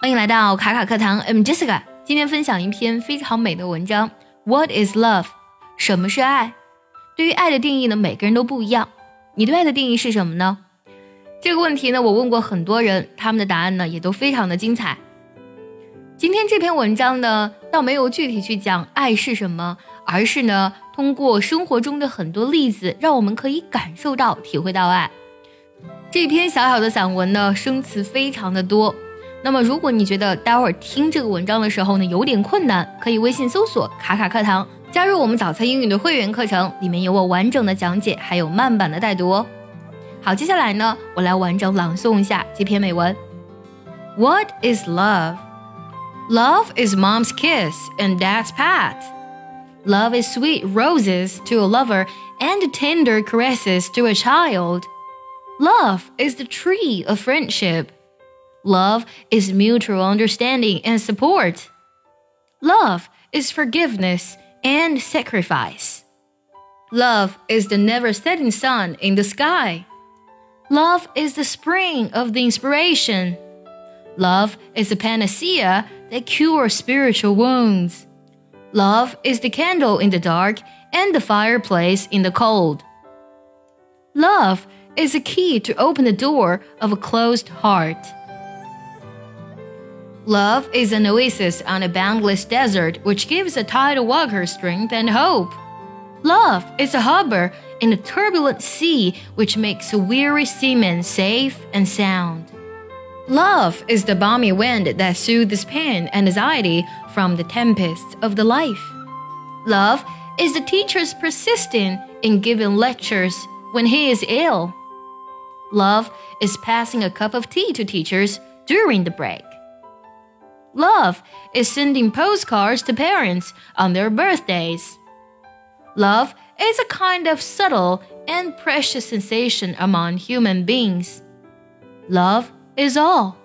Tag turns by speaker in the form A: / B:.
A: 欢迎来到卡卡课堂，I'm Jessica。今天分享一篇非常美的文章。What is love？什么是爱？对于爱的定义呢，每个人都不一样。你对爱的定义是什么呢？这个问题呢，我问过很多人，他们的答案呢也都非常的精彩。今天这篇文章呢，倒没有具体去讲爱是什么，而是呢，通过生活中的很多例子，让我们可以感受到、体会到爱。这篇小小的散文呢，生词非常的多。那么，如果你觉得待会儿听这个文章的时候呢有点困难，可以微信搜索“卡卡课堂”，加入我们早餐英语的会员课程，里面有我完整的讲解，还有慢版的带读哦。好，接下来呢，我来完整朗诵一下这篇美文。What is love? Love is mom's kiss and dad's pat. Love is sweet roses to a lover and tender caresses to a child. Love is the tree of friendship. Love is mutual understanding and support. Love is forgiveness and sacrifice. Love is the never setting sun in the sky. Love is the spring of the inspiration. Love is the panacea that cures spiritual wounds. Love is the candle in the dark and the fireplace in the cold. Love is the key to open the door of a closed heart. Love is an oasis on a boundless desert which gives a tidal walker strength and hope. Love is a harbor in a turbulent sea which makes a weary seaman safe and sound. Love is the balmy wind that soothes pain and anxiety from the tempests of the life. Love is the teacher's persisting in giving lectures when he is ill. Love is passing a cup of tea to teachers during the break. Love is sending postcards to parents on their birthdays. Love is a kind of subtle and precious sensation among human beings. Love is all.